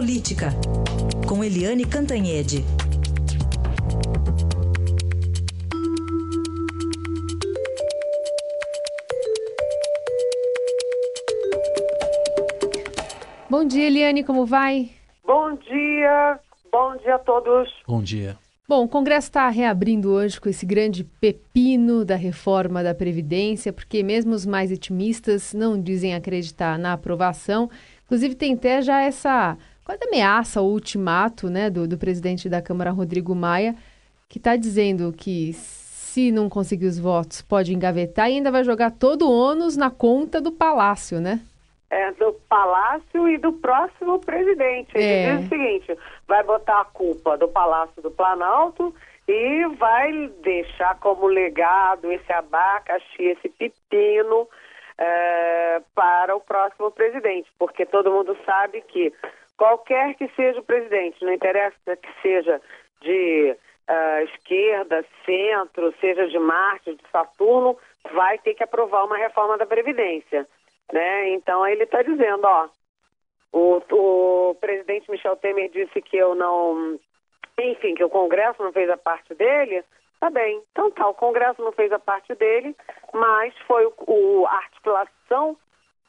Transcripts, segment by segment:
Política, com Eliane Cantanhede. Bom dia, Eliane, como vai? Bom dia, bom dia a todos. Bom dia. Bom, o Congresso está reabrindo hoje com esse grande pepino da reforma da Previdência, porque mesmo os mais otimistas não dizem acreditar na aprovação. Inclusive, tem até já essa quase ameaça ou ultimato né, do, do presidente da Câmara, Rodrigo Maia, que está dizendo que se não conseguir os votos, pode engavetar e ainda vai jogar todo o ônus na conta do Palácio, né? É, do Palácio e do próximo presidente. Ele É. diz o seguinte: vai botar a culpa do Palácio do Planalto e vai deixar como legado esse abacaxi, esse pepino é, para o próximo presidente. Porque todo mundo sabe que qualquer que seja o presidente, não interessa que seja de ah, esquerda, centro, seja de Marte, de Saturno, vai ter que aprovar uma reforma da Previdência. Né? Então ele está dizendo, ó, o, o presidente Michel Temer disse que eu não, enfim, que o Congresso não fez a parte dele, tá bem. Então tá, o Congresso não fez a parte dele, mas foi o, o- a articulação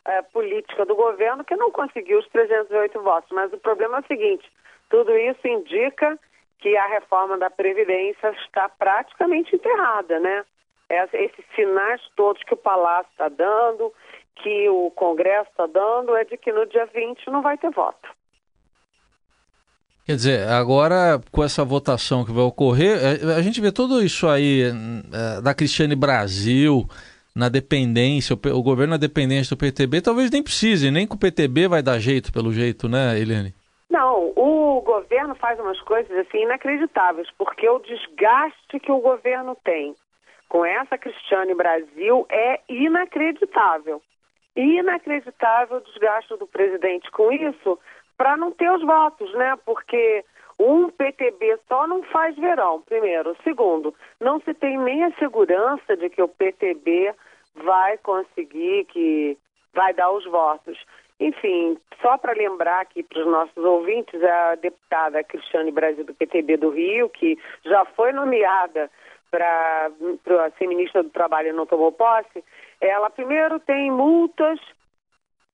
eh, política do governo que não conseguiu os 308 votos. Mas o problema é o seguinte, tudo isso indica que a reforma da Previdência está praticamente enterrada, né? Esses sinais todos que o Palácio está dando, que o Congresso está dando, é de que no dia 20 não vai ter voto. Quer dizer, agora com essa votação que vai ocorrer, é, a gente vê tudo isso aí é, da Cristiane Brasil, na dependência, o governo na dependência do PTB, talvez nem precise, nem com o PTB vai dar jeito, pelo jeito, né, Eliane? Não, o governo faz umas coisas assim inacreditáveis, porque o desgaste que o governo tem com essa Cristiane Brasil é inacreditável. Inacreditável o desgaste do presidente com isso para não ter os votos, né? Porque um PTB só não faz verão, primeiro. Segundo, não se tem nem a segurança de que o PTB vai conseguir, que vai dar os votos. Enfim, só para lembrar aqui para os nossos ouvintes, a deputada Cristiane Brasil do PTB do Rio, que já foi nomeada para ser ministra do Trabalho e não tomou posse, ela primeiro tem multas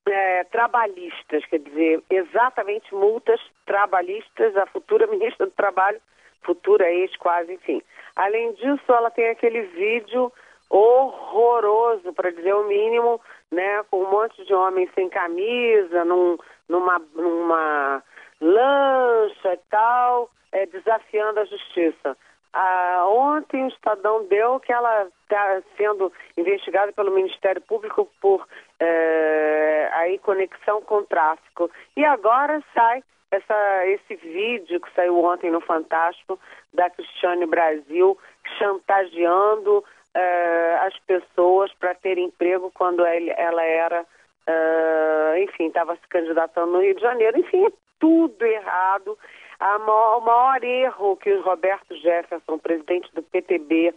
é, trabalhistas, quer dizer, exatamente multas trabalhistas à futura ministra do Trabalho, futura ex quase, enfim. Além disso, ela tem aquele vídeo horroroso, para dizer o mínimo, né, com um monte de homens sem camisa, num, numa, numa lancha e tal, é, desafiando a justiça. Ah, ontem o Estadão deu que ela está sendo investigada pelo Ministério Público por eh, aí conexão com tráfico. E agora sai essa, esse vídeo que saiu ontem no Fantástico da Cristiane Brasil chantageando eh, as pessoas para ter emprego quando ela era, eh, enfim, estava se candidatando no Rio de Janeiro. Enfim, é tudo errado. Maior- o maior erro que o Roberto Jefferson, presidente do PTB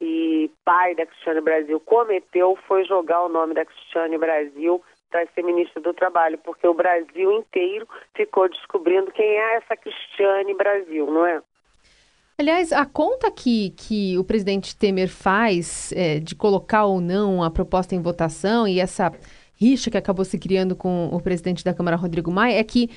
e pai da Cristiane Brasil, cometeu foi jogar o nome da Cristiane Brasil para ser ministra do Trabalho, porque o Brasil inteiro ficou descobrindo quem é essa Cristiane Brasil, não é? Aliás, a conta que, que o presidente Temer faz é, de colocar ou não a proposta em votação e essa rixa que acabou se criando com o presidente da Câmara, Rodrigo Maia, é que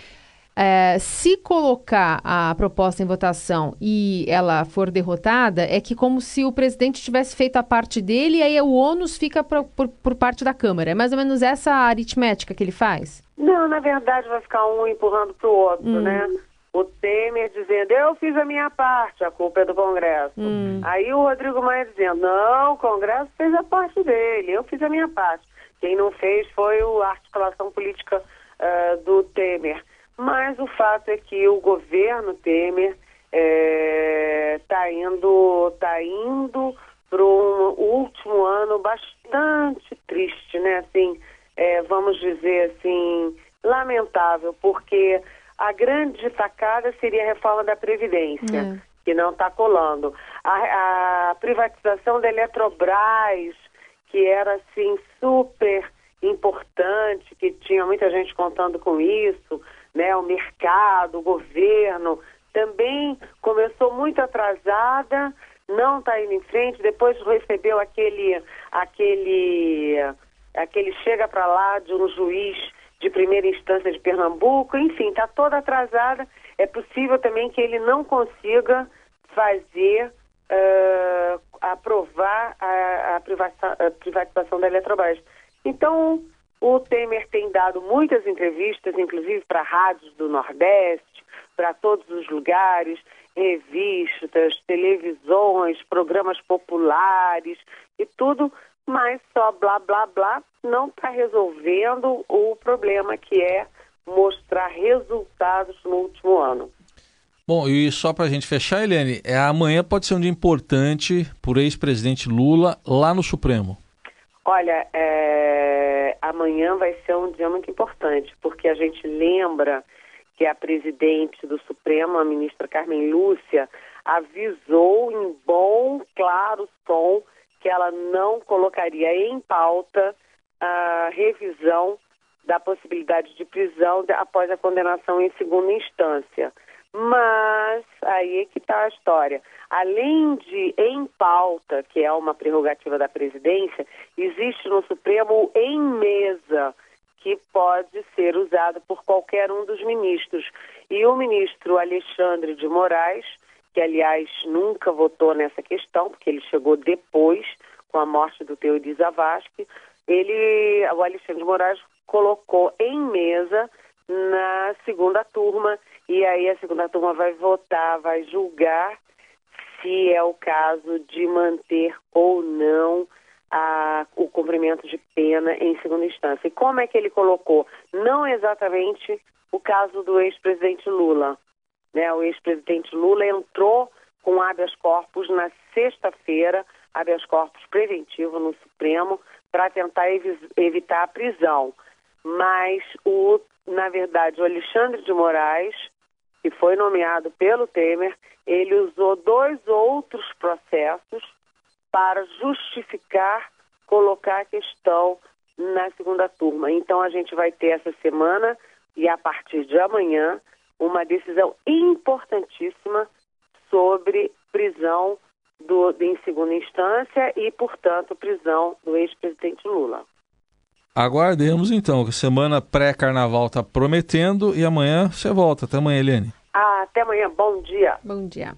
é, se colocar a proposta em votação e ela for derrotada, é que como se o presidente tivesse feito a parte dele e aí o ônus fica pro- por, por parte da Câmara. É mais ou menos essa aritmética que ele faz? Não, na verdade vai ficar um empurrando para o outro, Hum. né? O Temer dizendo, eu fiz a minha parte, a culpa é do Congresso. Hum. Aí o Rodrigo Maia dizendo, não, o Congresso fez a parte dele, eu fiz a minha parte. Quem não fez foi a articulação política ah, do Temer. Mas o fato é que o governo Temer está indo, tá indo para um último ano bastante triste, né? Assim, é, vamos dizer assim, lamentável, porque a grande sacada seria a reforma da Previdência, É. que não está colando. A, a privatização da Eletrobras, que era assim super importante, que tinha muita gente contando com isso, né? O mercado, o governo, também começou muito atrasada, não está indo em frente, depois recebeu aquele, aquele, aquele chega para lá de um juiz de primeira instância de Pernambuco, enfim, está toda atrasada. É possível também que ele não consiga fazer, uh, aprovar a, a, privatização, a privatização da Eletrobras. Então, o Temer tem dado muitas entrevistas, inclusive para rádios do Nordeste, para todos os lugares, revistas, televisões, programas populares e tudo, mas só blá blá blá não está resolvendo o problema que é mostrar resultados no último ano. Bom, e só para a gente fechar, Eliane, é, amanhã pode ser um dia importante o ex-presidente Lula lá no Supremo. Olha, é, amanhã vai ser um dia muito importante, porque a gente lembra que a presidente do Supremo, a ministra Carmen Lúcia, avisou em bom, claro tom que ela não colocaria em pauta a revisão da possibilidade de prisão após a condenação em segunda instância. Mas aí é que está a história. Além de em pauta, que é uma prerrogativa da presidência, existe no Supremo em mesa, que pode ser usado por qualquer um dos ministros. E o ministro Alexandre de Moraes, que aliás nunca votou nessa questão, porque ele chegou depois, com a morte do Teori Zavascki, ele, o Alexandre de Moraes colocou em mesa na segunda turma e aí a segunda turma vai votar, vai julgar se é o caso de manter ou não a, o cumprimento de pena em segunda instância. E como é que ele colocou? Não exatamente o caso do ex-presidente Lula. Né? O ex-presidente Lula entrou com habeas corpus na sexta-feira, habeas corpus preventivo no Supremo, para tentar ev evitar a prisão. Mas, o, na verdade, o Alexandre de Moraes que foi nomeado pelo Temer, ele usou dois outros processos para justificar colocar a questão na segunda turma. Então a gente vai ter essa semana e a partir de amanhã uma decisão importantíssima sobre prisão do, em segunda instância e, portanto, prisão do ex-presidente Lula. Aguardemos então, que semana pré-carnaval está prometendo e amanhã você volta. Até amanhã, Helene. Ah, até amanhã. Bom dia. Bom dia.